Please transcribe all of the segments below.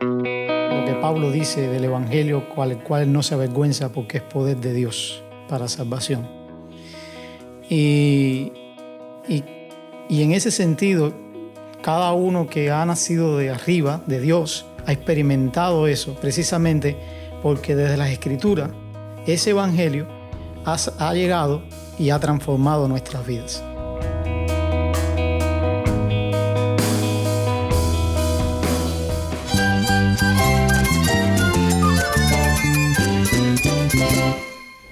Lo que Pablo dice del Evangelio, cual, cual no se avergüenza porque es poder de Dios para salvación. Y, y, y en ese sentido, cada uno que ha nacido de arriba, de Dios, ha experimentado eso precisamente porque desde las escrituras ese Evangelio ha llegado y ha transformado nuestras vidas.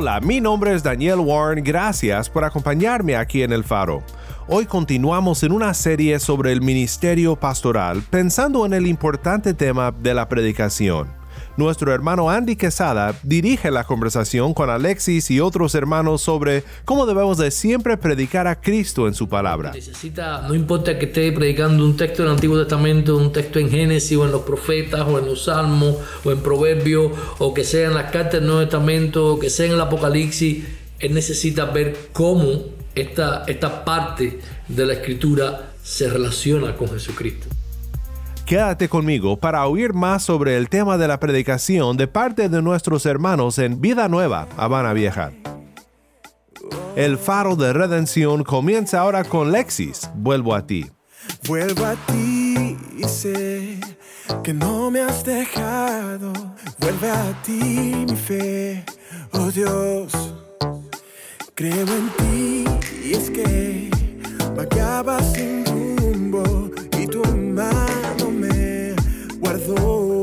Hola, mi nombre es Daniel Warren, gracias por acompañarme aquí en El Faro. Hoy continuamos en una serie sobre el ministerio pastoral pensando en el importante tema de la predicación. Nuestro hermano Andy Quesada dirige la conversación con Alexis y otros hermanos sobre cómo debemos de siempre predicar a Cristo en su palabra. Necesita, no importa que esté predicando un texto del Antiguo Testamento, un texto en Génesis o en los profetas o en los Salmos o en Proverbios o que sea en las cartas del Nuevo Testamento o que sea en el Apocalipsis, él necesita ver cómo esta, esta parte de la escritura se relaciona con Jesucristo. Quédate conmigo para oír más sobre el tema de la predicación de parte de nuestros hermanos en Vida Nueva, Habana Vieja. El faro de redención comienza ahora con Lexis, Vuelvo a ti. Vuelvo a ti y sé que no me has dejado. Vuelve a ti mi fe, oh Dios. Creo en ti y es que vagaba sin rumbo y tu mano me guardó.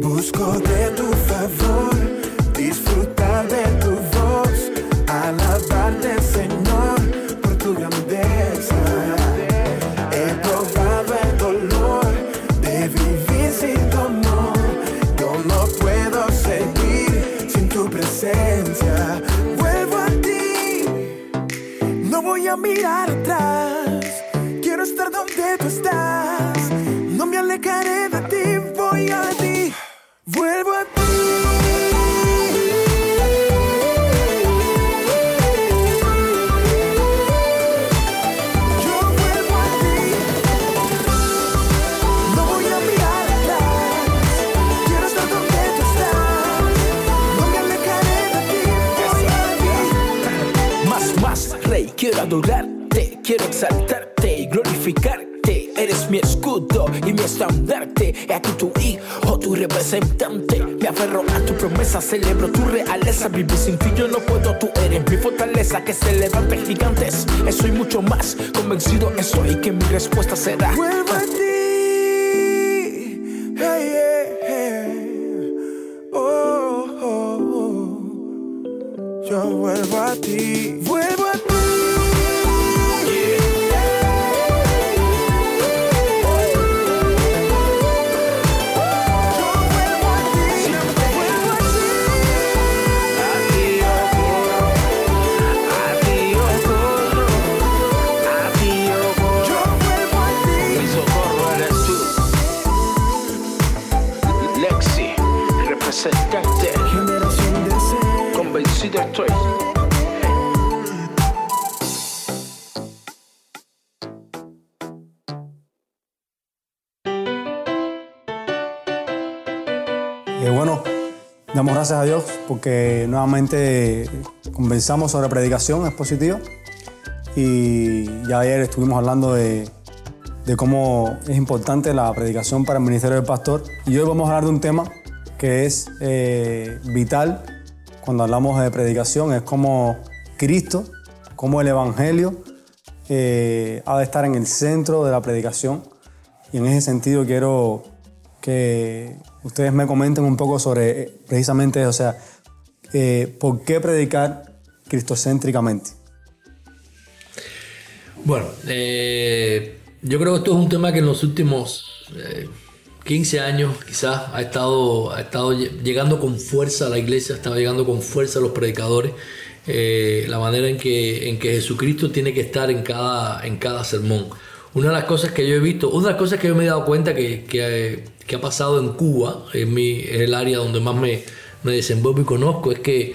Busco de tu favor, celebro tu realeza. Vivir sin ti yo no puedo, tú eres mi fortaleza que se levanta gigantes. Soy mucho más convencido estoy que mi respuesta será. Vuelvo a ti. Bueno, damos gracias a Dios porque nuevamente conversamos sobre predicación expositiva y ya ayer estuvimos hablando de, de cómo es importante la predicación para el ministerio del pastor. Y hoy vamos a hablar de un tema que es eh, vital cuando hablamos de predicación, es como Cristo, como el Evangelio eh, ha de estar en el centro de la predicación Y en ese sentido quiero que ustedes me comenten un poco sobre eh, precisamente eso, o sea, eh, ¿por qué predicar cristocéntricamente? Bueno, yo creo que esto es un tema que en los últimos 15 años quizás ha estado, ha estado llegando con fuerza a la iglesia, ha estado llegando con fuerza a los predicadores. la manera en que, en que Jesucristo tiene que estar en cada, en cada sermón. Una de las cosas que yo he visto, una de las cosas que yo me he dado cuenta que, que, que ha pasado en Cuba, en mi, es el área donde más me, me desenvuelvo y conozco, es que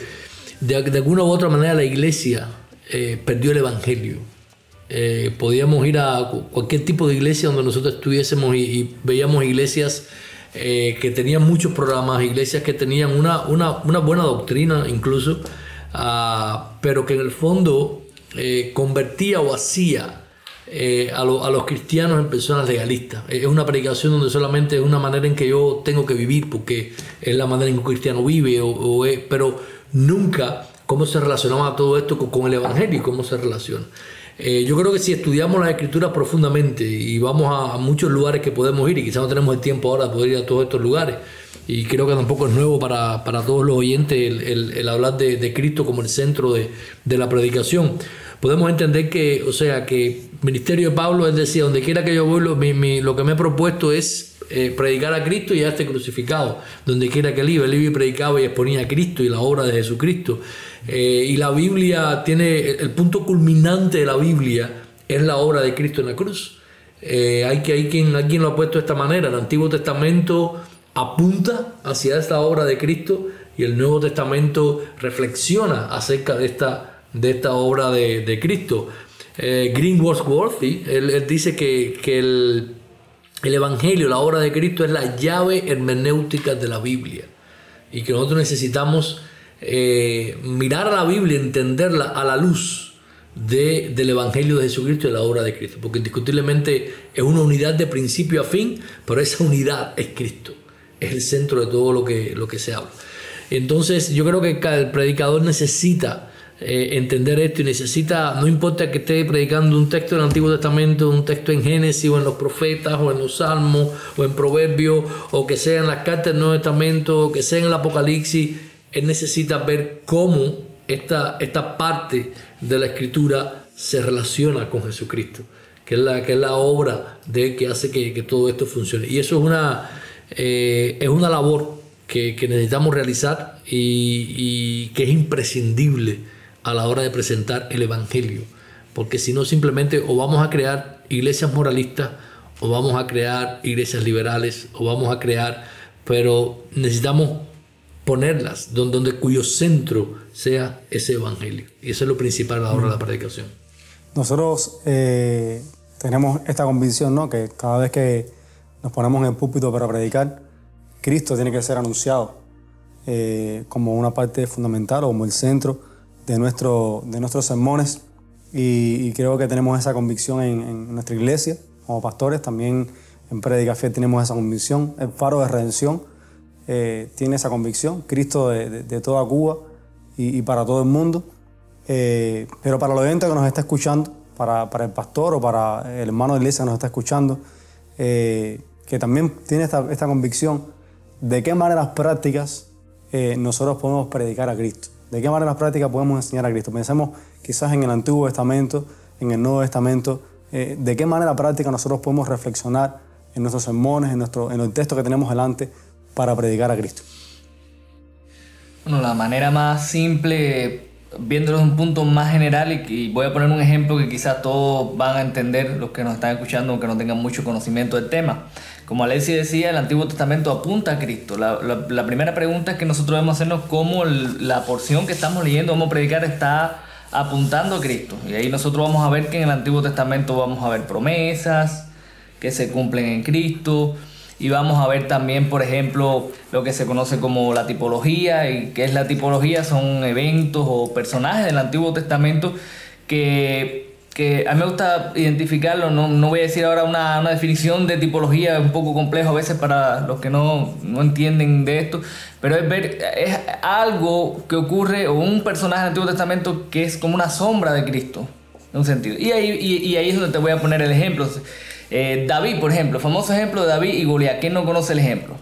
de, de alguna u otra manera la iglesia eh, perdió el evangelio. Eh, podíamos ir a cualquier tipo de iglesia donde nosotros estuviésemos y, veíamos iglesias eh, que tenían muchos programas, iglesias que tenían una, una, una buena doctrina incluso, ah, pero que en el fondo convertía o hacía eh, a, los cristianos en personas legalistas. Es una predicación donde solamente es una manera en que yo tengo que vivir, porque es la manera en que un cristiano vive, o, pero nunca cómo se relacionaba todo esto con, el Evangelio y cómo se relaciona. Eh, yo creo que si estudiamos las escrituras profundamente y vamos a, muchos lugares que podemos ir, y quizás no tenemos el tiempo ahora de poder ir a todos estos lugares, y creo que tampoco es nuevo para, todos los oyentes el, hablar de, Cristo como el centro de, de la predicación, podemos entender que, o sea, que ministerio de Pablo, él decía, donde quiera que yo voy, lo, que me he propuesto es eh, predicar a Cristo y ya esté crucificado. Donde quiera que él iba, él iba y predicaba y exponía a Cristo y la obra de Jesucristo. Eh, y la Biblia tiene, el punto culminante de la Biblia es la obra de Cristo en la cruz. Eh, hay, que, hay, quien, quien lo ha puesto de esta manera. El Antiguo Testamento apunta hacia esta obra de Cristo y el Nuevo Testamento reflexiona acerca de esta, de esta obra de, de Cristo. Eh, Greenworthworthy, él, dice que, el, Evangelio, la obra de Cristo, es la llave hermenéutica de la Biblia y que nosotros necesitamos eh, mirar a la Biblia, entenderla a la luz del Evangelio de Jesucristo y de la obra de Cristo, porque indiscutiblemente es una unidad de principio a fin, pero esa unidad es Cristo, es el centro de todo lo que, lo que se habla. Entonces yo creo que el predicador necesita eh, entender esto y necesita, no importa que esté predicando un texto del Antiguo Testamento, un texto en Génesis o en los profetas o en los Salmos o en Proverbios o que sea en las cartas del Nuevo Testamento o que sea en el Apocalipsis, él necesita ver cómo esta, esta parte de la Escritura se relaciona con Jesucristo, que es la, que es la obra de que hace que, que todo esto funcione. Y eso es una, eh, es una labor que, que necesitamos realizar y, y que es imprescindible a la hora de presentar el Evangelio. Porque si no, simplemente o vamos a crear iglesias moralistas, o vamos a crear iglesias liberales, o vamos a crear, pero necesitamos ponerlas donde, donde cuyo centro sea ese Evangelio. Y eso es lo principal a la hora de la predicación. Nosotros eh, tenemos esta convicción, ¿no? Que cada vez que nos ponemos en el púlpito para predicar, Cristo tiene que ser anunciado eh, como una parte fundamental o como el centro de, nuestro, de nuestros sermones. Y, creo que tenemos esa convicción en, nuestra iglesia, como pastores, también en Predica Fe tenemos esa convicción, el faro de redención eh, tiene esa convicción, Cristo de, toda Cuba y, para todo el mundo, eh, pero para el oyente que nos está escuchando, para, para, el pastor o para el hermano de iglesia que nos está escuchando, que también tiene esta, esta, convicción, de qué maneras prácticas nosotros podemos predicar a Cristo. ¿De qué manera práctica podemos enseñar a Cristo? Pensemos quizás en el Antiguo Testamento, en el Nuevo Testamento, eh, de qué manera práctica nosotros podemos reflexionar en nuestros sermones, en, nuestro, en el texto que tenemos delante para predicar a Cristo. Bueno, la manera más simple, viéndolo desde un punto más general, y, voy a poner un ejemplo que quizás todos van a entender, los que nos están escuchando, aunque no tengan mucho conocimiento del tema. Como Alexi decía, el Antiguo Testamento apunta a Cristo. La, primera pregunta es que nosotros debemos hacernos cómo la porción que estamos leyendo, cómo predicar, está apuntando a Cristo. Y ahí nosotros vamos a ver que en el Antiguo Testamento vamos a ver promesas que se cumplen en Cristo. Y vamos a ver también, por ejemplo, lo que se conoce como la tipología. ¿Y qué es la tipología? Son eventos o personajes del Antiguo Testamento que a mí me gusta identificarlo, no, no voy a decir ahora una, una, definición de tipología un poco complejo a veces para los que no, no, entienden de esto, pero es ver, es algo que ocurre, o un personaje del Antiguo Testamento que es como una sombra de Cristo, en un sentido. Y ahí, y, ahí es donde te voy a poner el ejemplo. Eh, David, por ejemplo, famoso ejemplo de David y Goliat. ¿Quién no conoce el ejemplo?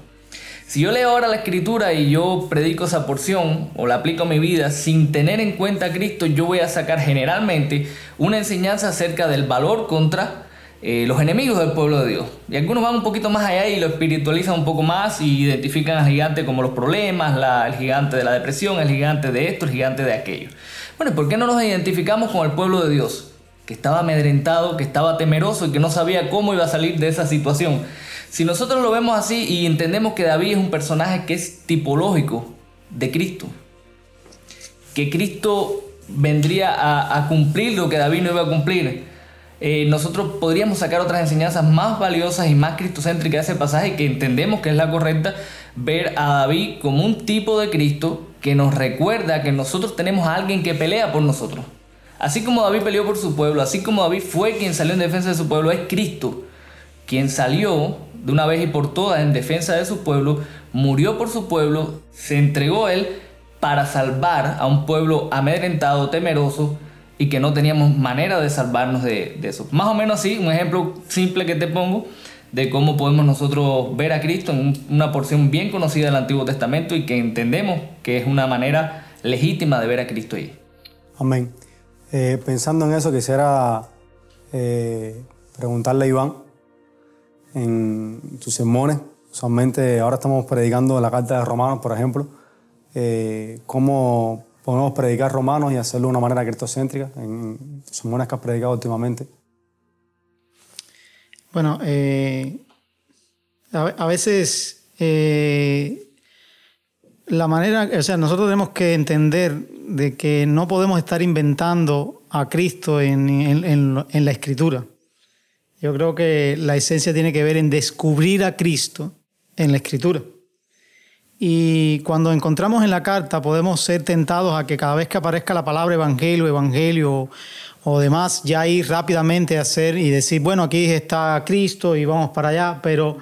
Si yo leo ahora la escritura y yo predico esa porción o la aplico a mi vida sin tener en cuenta a Cristo, yo voy a sacar generalmente una enseñanza acerca del valor contra eh, los enemigos del pueblo de Dios. Y algunos van un poquito más allá y lo espiritualizan un poco más y identifican al gigante como los problemas, el gigante de la depresión, el gigante de esto, el gigante de aquello. Bueno, ¿por qué no nos identificamos con el pueblo de Dios? Que estaba amedrentado, que estaba temeroso y que no sabía cómo iba a salir de esa situación. Si nosotros lo vemos así y entendemos que David es un personaje que es tipológico de Cristo, que Cristo vendría a, cumplir lo que David no iba a cumplir, eh, nosotros podríamos sacar otras enseñanzas más valiosas y más cristocéntricas de ese pasaje que entendemos que es la correcta, ver a David como un tipo de Cristo que nos recuerda que nosotros tenemos a alguien que pelea por nosotros. Así como David peleó por su pueblo, así como David fue quien salió en defensa de su pueblo, es Cristo quien salió de una vez y por todas en defensa de su pueblo, murió por su pueblo, se entregó él para salvar a un pueblo amedrentado, temeroso y que no teníamos manera de salvarnos de, eso. Más o menos así, un ejemplo simple que te pongo de cómo podemos nosotros ver a Cristo en una porción bien conocida del Antiguo Testamento y que entendemos que es una manera legítima de ver a Cristo ahí. Amén. Eh, pensando en eso, quisiera eh, preguntarle a Iván, en tus sermones. Usualmente ahora estamos predicando la carta de Romanos, por ejemplo. Eh, ¿Cómo podemos predicar Romanos y hacerlo de una manera cristocéntrica en tus sermones que has predicado últimamente? Bueno, eh, a, veces la manera, o sea, nosotros tenemos que entender de que no podemos estar inventando a Cristo en, en la Escritura. Yo creo que la esencia tiene que ver en descubrir a Cristo en la Escritura. Y cuando encontramos en la carta podemos ser tentados a que cada vez que aparezca la palabra evangelio, evangelio o demás, ya ir rápidamente a hacer y decir, bueno, aquí está Cristo y vamos para allá. Pero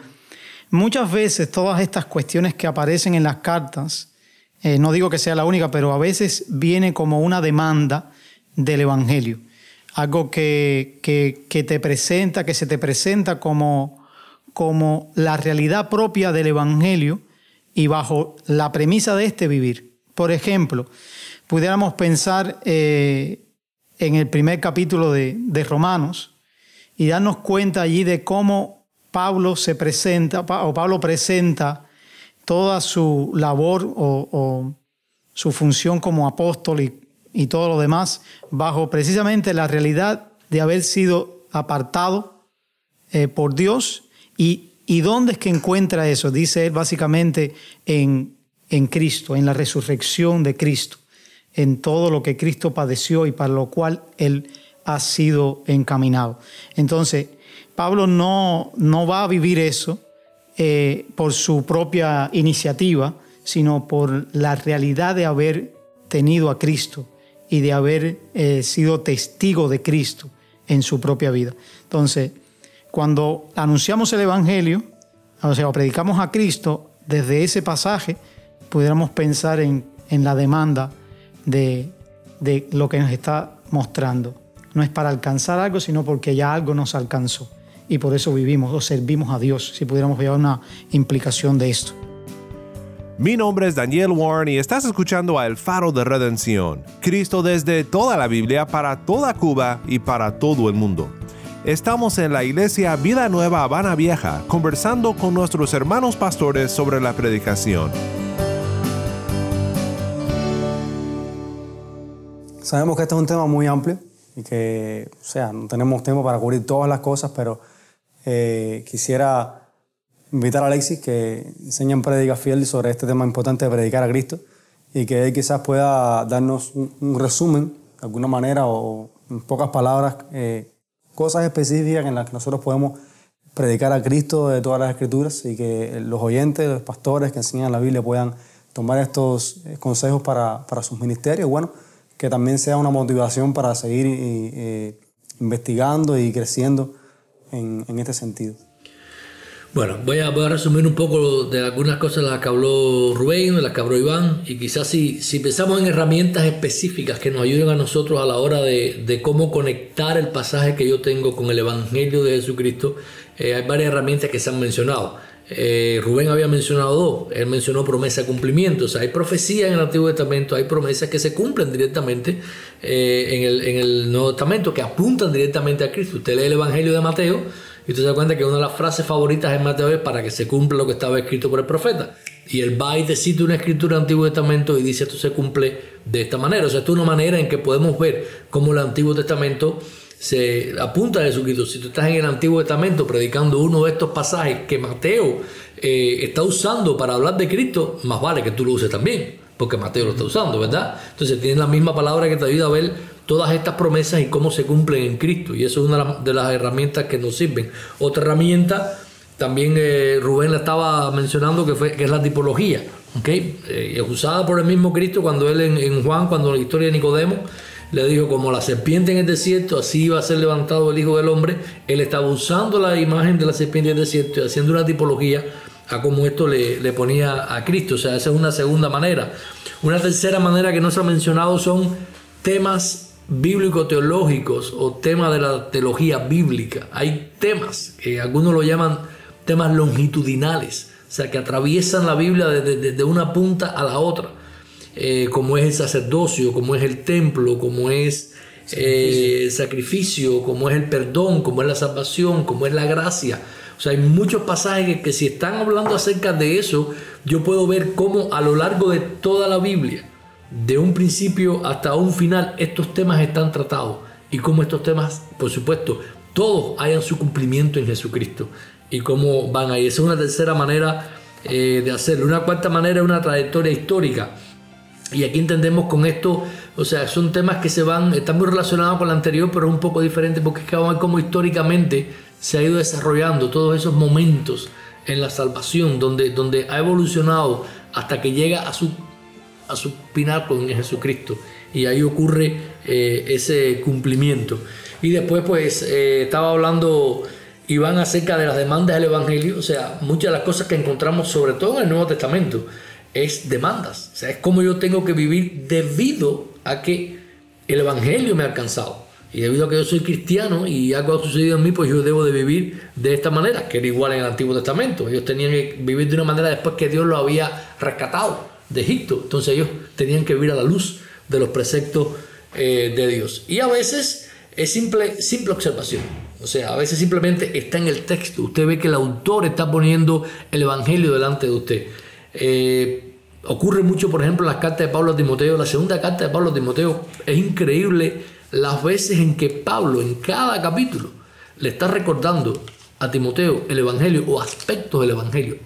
muchas veces todas estas cuestiones que aparecen en las cartas, eh, no digo que sea la única, pero a veces viene como una demanda del evangelio algo que, te presenta, que se te presenta como, como la realidad propia del Evangelio y bajo la premisa de este vivir. Por ejemplo, pudiéramos pensar eh, en el primer capítulo de, Romanos y darnos cuenta allí de cómo Pablo se presenta, o Pablo presenta toda su labor o, su función como apóstol y y todo lo demás bajo precisamente la realidad de haber sido apartado eh, por Dios. Y, ¿Y dónde es que encuentra eso? Dice él básicamente en, en Cristo, en la resurrección de Cristo, en todo lo que Cristo padeció y para lo cual él ha sido encaminado. Entonces, Pablo no, no va a vivir eso eh, por su propia iniciativa, sino por la realidad de haber tenido a Cristo y de haber eh, sido testigo de Cristo en su propia vida. Entonces, cuando anunciamos el Evangelio, o sea, predicamos a Cristo, desde ese pasaje pudiéramos pensar en, la demanda de, de lo que nos está mostrando. No es para alcanzar algo, sino porque ya algo nos alcanzó. Y por eso vivimos o servimos a Dios, si pudiéramos ver una implicación de esto. Mi nombre es Daniel Warren y estás escuchando a El Faro de Redención, Cristo desde toda la Biblia para toda Cuba y para todo el mundo. Estamos en la iglesia Vida Nueva Habana Vieja conversando con nuestros hermanos pastores sobre la predicación. Sabemos que este es un tema muy amplio y que, o sea, no tenemos tiempo para cubrir todas las cosas, pero eh, quisiera invitar a Alexis que enseña en Predica Fiel sobre este tema importante de predicar a Cristo y que él quizás pueda darnos un, resumen, de alguna manera, o en pocas palabras, eh, cosas específicas en las que nosotros podemos predicar a Cristo de todas las escrituras y que los oyentes, los pastores que enseñan la Biblia puedan tomar estos eh, consejos para, para sus ministerios. Bueno, que también sea una motivación para seguir investigando y creciendo en, este sentido. Bueno, voy a, a resumir un poco de algunas cosas las que habló Rubén, las que habló Iván, y quizás si, si pensamos en herramientas específicas que nos ayuden a nosotros a la hora de, de cómo conectar el pasaje que yo tengo con el Evangelio de Jesucristo, eh, hay varias herramientas que se han mencionado. Eh, Rubén había mencionado dos, él mencionó promesa de cumplimiento, o sea, hay profecías en el Antiguo Testamento, hay promesas que se cumplen directamente eh, en, el, en el Nuevo Testamento, que apuntan directamente a Cristo. Usted lee el Evangelio de Mateo, y usted se da cuenta que una de las frases favoritas en Mateo es para que se cumpla lo que estaba escrito por el profeta. Y él va y te cita una escritura del Antiguo Testamento y dice esto se cumple de esta manera. O sea, esto es una manera en que podemos ver cómo el Antiguo Testamento se apunta a Jesucristo. Si tú estás en el Antiguo Testamento predicando uno de estos pasajes que Mateo eh, está usando para hablar de Cristo, más vale que tú lo uses también, porque Mateo lo está usando, ¿verdad? Entonces tienes la misma palabra que te ayuda a ver todas estas promesas y cómo se cumplen en Cristo. Y eso es una de las herramientas que nos sirven. Otra herramienta, también eh, Rubén la estaba mencionando, que, fue, que es la tipología. ¿okay? Eh, es usada por el mismo Cristo cuando él en, en, Juan, cuando la historia de Nicodemo, le dijo, como la serpiente en el desierto, así iba a ser levantado el Hijo del Hombre. Él estaba usando la imagen de la serpiente en el desierto y haciendo una tipología a cómo esto le, ponía a Cristo. O sea, esa es una segunda manera. Una tercera manera que no se ha mencionado son temas bíblico-teológicos o temas de la teología bíblica. Hay temas que algunos lo llaman temas longitudinales, o sea, que atraviesan la Biblia desde de, una punta a la otra, eh, como es el sacerdocio, como es el templo, como es eh, el sacrificio, como es el perdón, como es la salvación, como es la gracia. O sea, hay muchos pasajes que, que si están hablando acerca de eso, yo puedo ver cómo a lo largo de toda la Biblia, de un principio hasta un final, estos temas están tratados y cómo estos temas, por supuesto, todos hayan su cumplimiento en Jesucristo y cómo van ahí. Esa es una tercera manera eh, de hacerlo. Una cuarta manera es una trayectoria histórica. Y aquí entendemos con esto, o sea, son temas que se van, están muy relacionados con la anterior, pero un poco diferente porque es que vamos a ver cómo históricamente se ha ido desarrollando todos esos momentos en la salvación, donde, donde ha evolucionado hasta que llega a su a su pináculo en Jesucristo. Y ahí ocurre eh, ese cumplimiento. Y después pues eh, estaba hablando Iván acerca de las demandas del Evangelio. O sea, muchas de las cosas que encontramos, sobre todo en el Nuevo Testamento, es demandas. O sea, es como yo tengo que vivir debido a que el Evangelio me ha alcanzado. Y debido a que yo soy cristiano y algo ha sucedido en mí, pues yo debo de vivir de esta manera, que era igual en el Antiguo Testamento. Ellos tenían que vivir de una manera después que Dios lo había rescatado de Egipto. Entonces ellos tenían que vivir a la luz de los preceptos eh, de Dios. Y a veces es simple, simple observación. O sea, a veces simplemente está en el texto. Usted ve que el autor está poniendo el Evangelio delante de usted. Eh, ocurre mucho, por ejemplo, en las cartas de Pablo a Timoteo. La segunda carta de Pablo a Timoteo es increíble las veces en que Pablo, en cada capítulo, le está recordando a Timoteo el Evangelio o aspectos del Evangelio,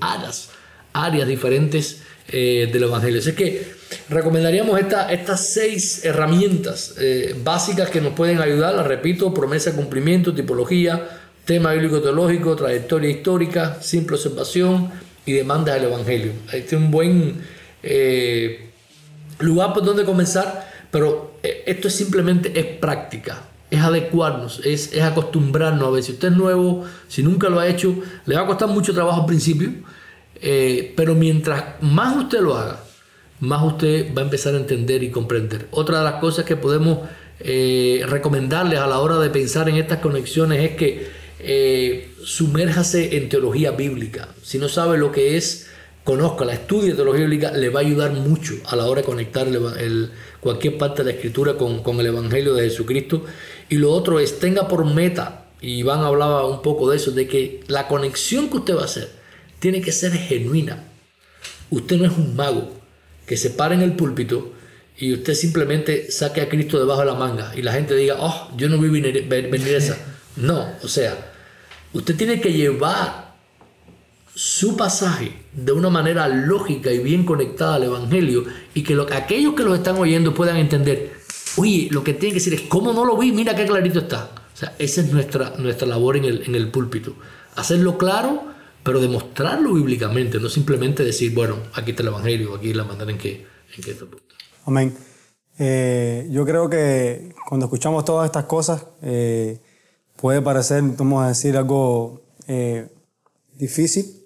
áreas, diferentes eh, del Evangelio. Así que recomendaríamos estas seis herramientas eh, básicas que nos pueden ayudar, las repito, promesa, cumplimiento, tipología, tema bíblico teológico, trayectoria histórica, simple observación y demanda del Evangelio. Este es un buen eh, lugar por donde comenzar, pero esto es simplemente es práctica. Es adecuarnos, es, es acostumbrarnos a ver si usted es nuevo, si nunca lo ha hecho, le va a costar mucho trabajo al principio, eh, pero mientras más usted lo haga, más usted va a empezar a entender y comprender. Otra de las cosas que podemos eh, recomendarles a la hora de pensar en estas conexiones es que eh, sumérjase en teología bíblica. Si no sabe lo que es, conozca, la estudie de teología bíblica, le va a ayudar mucho a la hora de conectar el, cualquier parte de la escritura con, con el Evangelio de Jesucristo. Y lo otro es, tenga por meta, y Iván hablaba un poco de eso, de que la conexión que usted va a hacer tiene que ser genuina. Usted no es un mago que se para en el púlpito y usted simplemente saque a Cristo debajo de la manga y la gente diga, oh, yo no vi venir, venir esa. No, o sea, usted tiene que llevar su pasaje de una manera lógica y bien conectada al Evangelio y que aquellos que lo están oyendo puedan entender, oye, lo que tiene que decir es, ¿cómo no lo vi? Mira qué clarito está. O sea, esa es nuestra, nuestra labor en el, en el púlpito. Hacerlo claro pero demostrarlo bíblicamente, no simplemente decir, bueno, aquí está el Evangelio, aquí es la manera en que, en que Amén. Eh, yo creo que cuando escuchamos todas estas cosas, eh, puede parecer, vamos a decir, algo eh, difícil,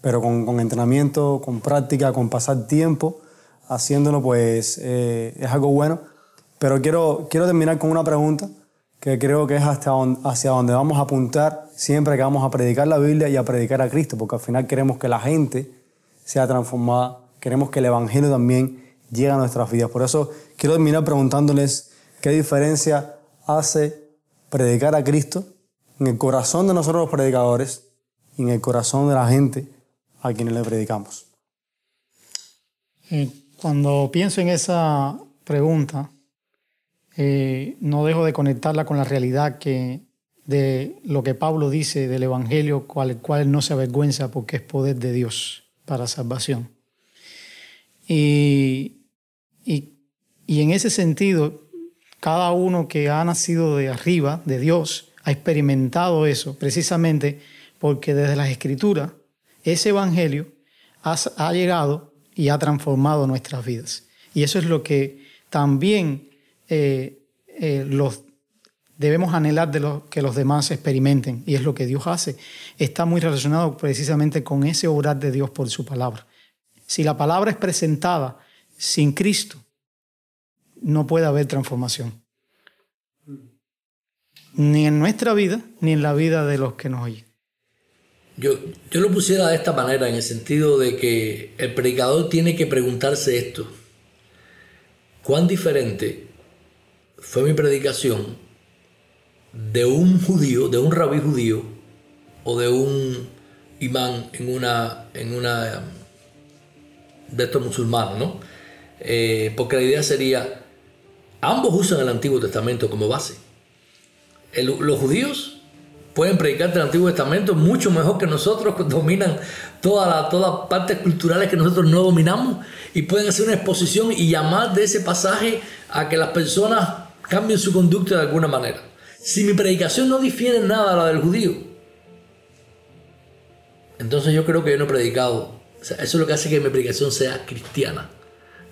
pero con, con entrenamiento, con práctica, con pasar tiempo haciéndolo, pues eh, es algo bueno. Pero quiero, quiero terminar con una pregunta que creo que es hasta hacia donde vamos a apuntar siempre que vamos a predicar la Biblia y a predicar a Cristo, porque al final queremos que la gente sea transformada, queremos que el Evangelio también llegue a nuestras vidas. Por eso quiero terminar preguntándoles qué diferencia hace predicar a Cristo en el corazón de nosotros los predicadores y en el corazón de la gente a quienes le predicamos. Eh, cuando pienso en esa pregunta, eh, no dejo de conectarla con la realidad que de lo que Pablo dice del Evangelio, cual, cual no se avergüenza porque es poder de Dios para salvación. Y, y, y en ese sentido, cada uno que ha nacido de arriba, de Dios, ha experimentado eso precisamente porque desde las escrituras ese Evangelio ha, llegado y ha transformado nuestras vidas. Y eso es lo que también eh, eh, los, debemos anhelar de lo que los demás experimenten. Y es lo que Dios hace. Está muy relacionado precisamente con ese obrar de Dios por su palabra. Si la palabra es presentada sin Cristo, no puede haber transformación. Ni en nuestra vida, ni en la vida de los que nos oyen. Yo, yo lo pusiera de esta manera, en el sentido de que el predicador tiene que preguntarse esto. ¿Cuán diferente fue mi predicación de un judío, de un rabí judío o de un imán en una, en una de estos musulmanes, ¿no? Eh, porque la idea sería, ambos usan el Antiguo Testamento como base. los judíos pueden predicar el Antiguo Testamento mucho mejor que nosotros, dominan todas las partes culturales que nosotros no dominamos, y pueden hacer una exposición y llamar de ese pasaje a que las personas cambien su conducta de alguna manera. Si mi predicación no difiere en nada a la del judío, entonces yo creo que yo no he predicado. eso es lo que hace que mi predicación sea cristiana.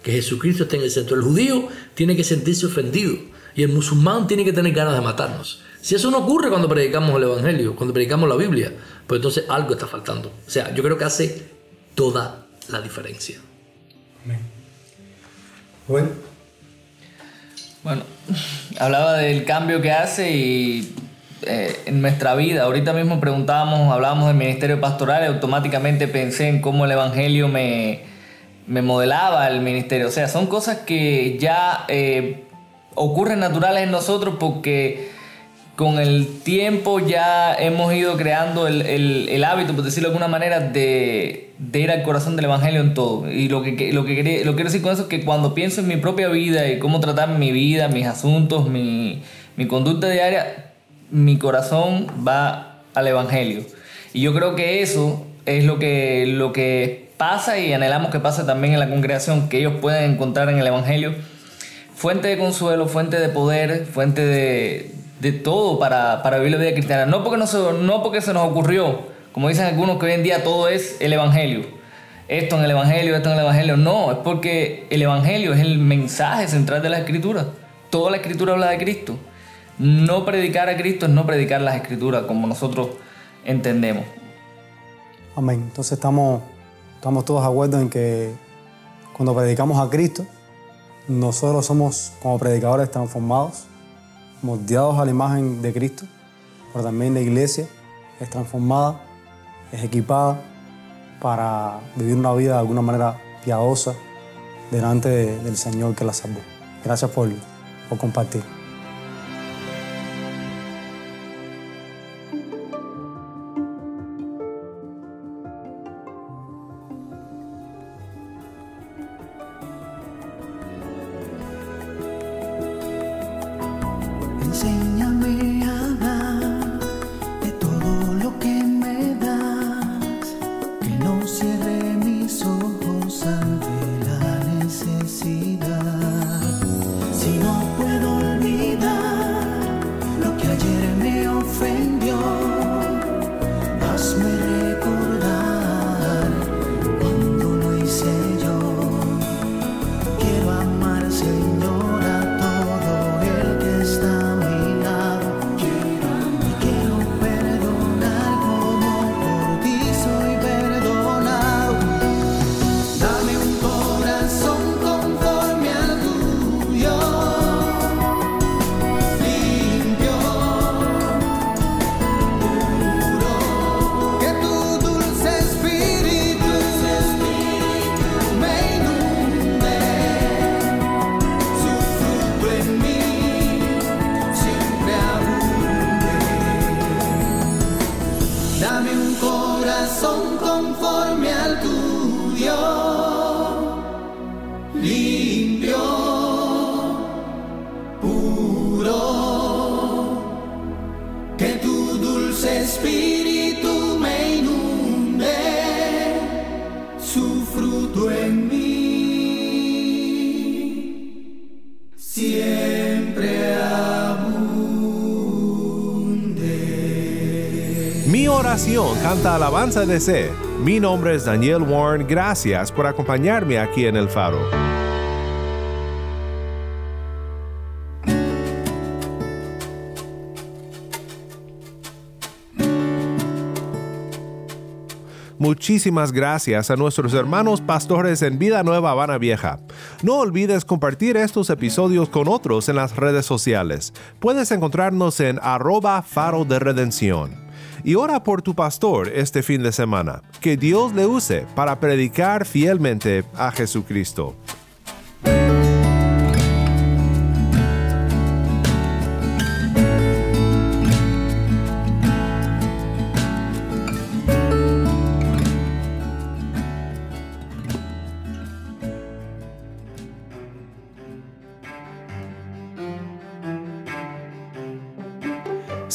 Que Jesucristo esté en el centro. El judío tiene que sentirse ofendido y el musulmán tiene que tener ganas de matarnos. Si eso no ocurre cuando predicamos el Evangelio, cuando predicamos la Biblia, pues entonces algo está faltando. O sea, yo creo que hace toda la diferencia. Bueno. Bueno, hablaba del cambio que hace y eh, en nuestra vida. Ahorita mismo preguntábamos, hablábamos del ministerio pastoral y automáticamente pensé en cómo el Evangelio me, me modelaba el ministerio. O sea, son cosas que ya eh, ocurren naturales en nosotros porque con el tiempo ya hemos ido creando el, hábito, por decirlo de alguna manera, de, ir al corazón del Evangelio en todo. Y lo que, lo, que lo quiero decir con eso es que cuando pienso en mi propia vida y cómo tratar mi vida, mis asuntos, mi, conducta diaria, mi corazón va al Evangelio. Y yo creo que eso es lo que, lo que pasa y anhelamos que pase también en la congregación, que ellos puedan encontrar en el Evangelio fuente de consuelo, fuente de poder, fuente de, de todo para, para vivir la vida cristiana. No porque, no se, no porque se nos ocurrió, como dicen algunos que hoy en día todo es el Evangelio. Esto en el Evangelio, esto en el Evangelio. No, es porque el Evangelio es el mensaje central de la Escritura. Toda la Escritura habla de Cristo. No predicar a Cristo es no predicar las Escrituras como nosotros entendemos. Amén. Entonces estamos, estamos todos de acuerdo en que cuando predicamos a Cristo, nosotros somos como predicadores transformados moldeados a la imagen de Cristo, pero también la iglesia es transformada, es equipada para vivir una vida de alguna manera piadosa delante del Señor que la salvó. Gracias por, por compartir. me. Canta alabanza de C. Mi nombre es Daniel Warren. Gracias por acompañarme aquí en El Faro. Muchísimas gracias a nuestros hermanos pastores en Vida Nueva Habana Vieja. No olvides compartir estos episodios con otros en las redes sociales. Puedes encontrarnos en arroba faro de redención. Y ora por tu pastor este fin de semana. Que Dios le use para predicar fielmente a Jesucristo.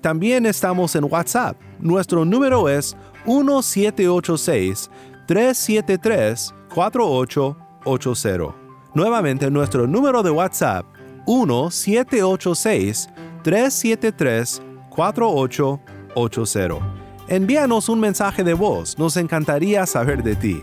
También estamos en WhatsApp. Nuestro número es 1786-373-4880. Nuevamente nuestro número de WhatsApp 1786-373-4880. Envíanos un mensaje de voz, nos encantaría saber de ti.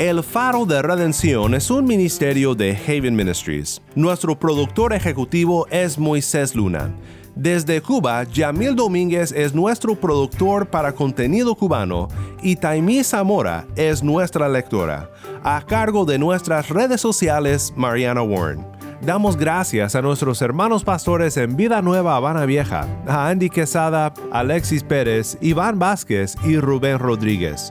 El Faro de Redención es un ministerio de Haven Ministries. Nuestro productor ejecutivo es Moisés Luna. Desde Cuba, Yamil Domínguez es nuestro productor para contenido cubano y Taimí Zamora es nuestra lectora. A cargo de nuestras redes sociales, Mariana Warren. Damos gracias a nuestros hermanos pastores en Vida Nueva Habana Vieja, a Andy Quesada, Alexis Pérez, Iván Vázquez y Rubén Rodríguez.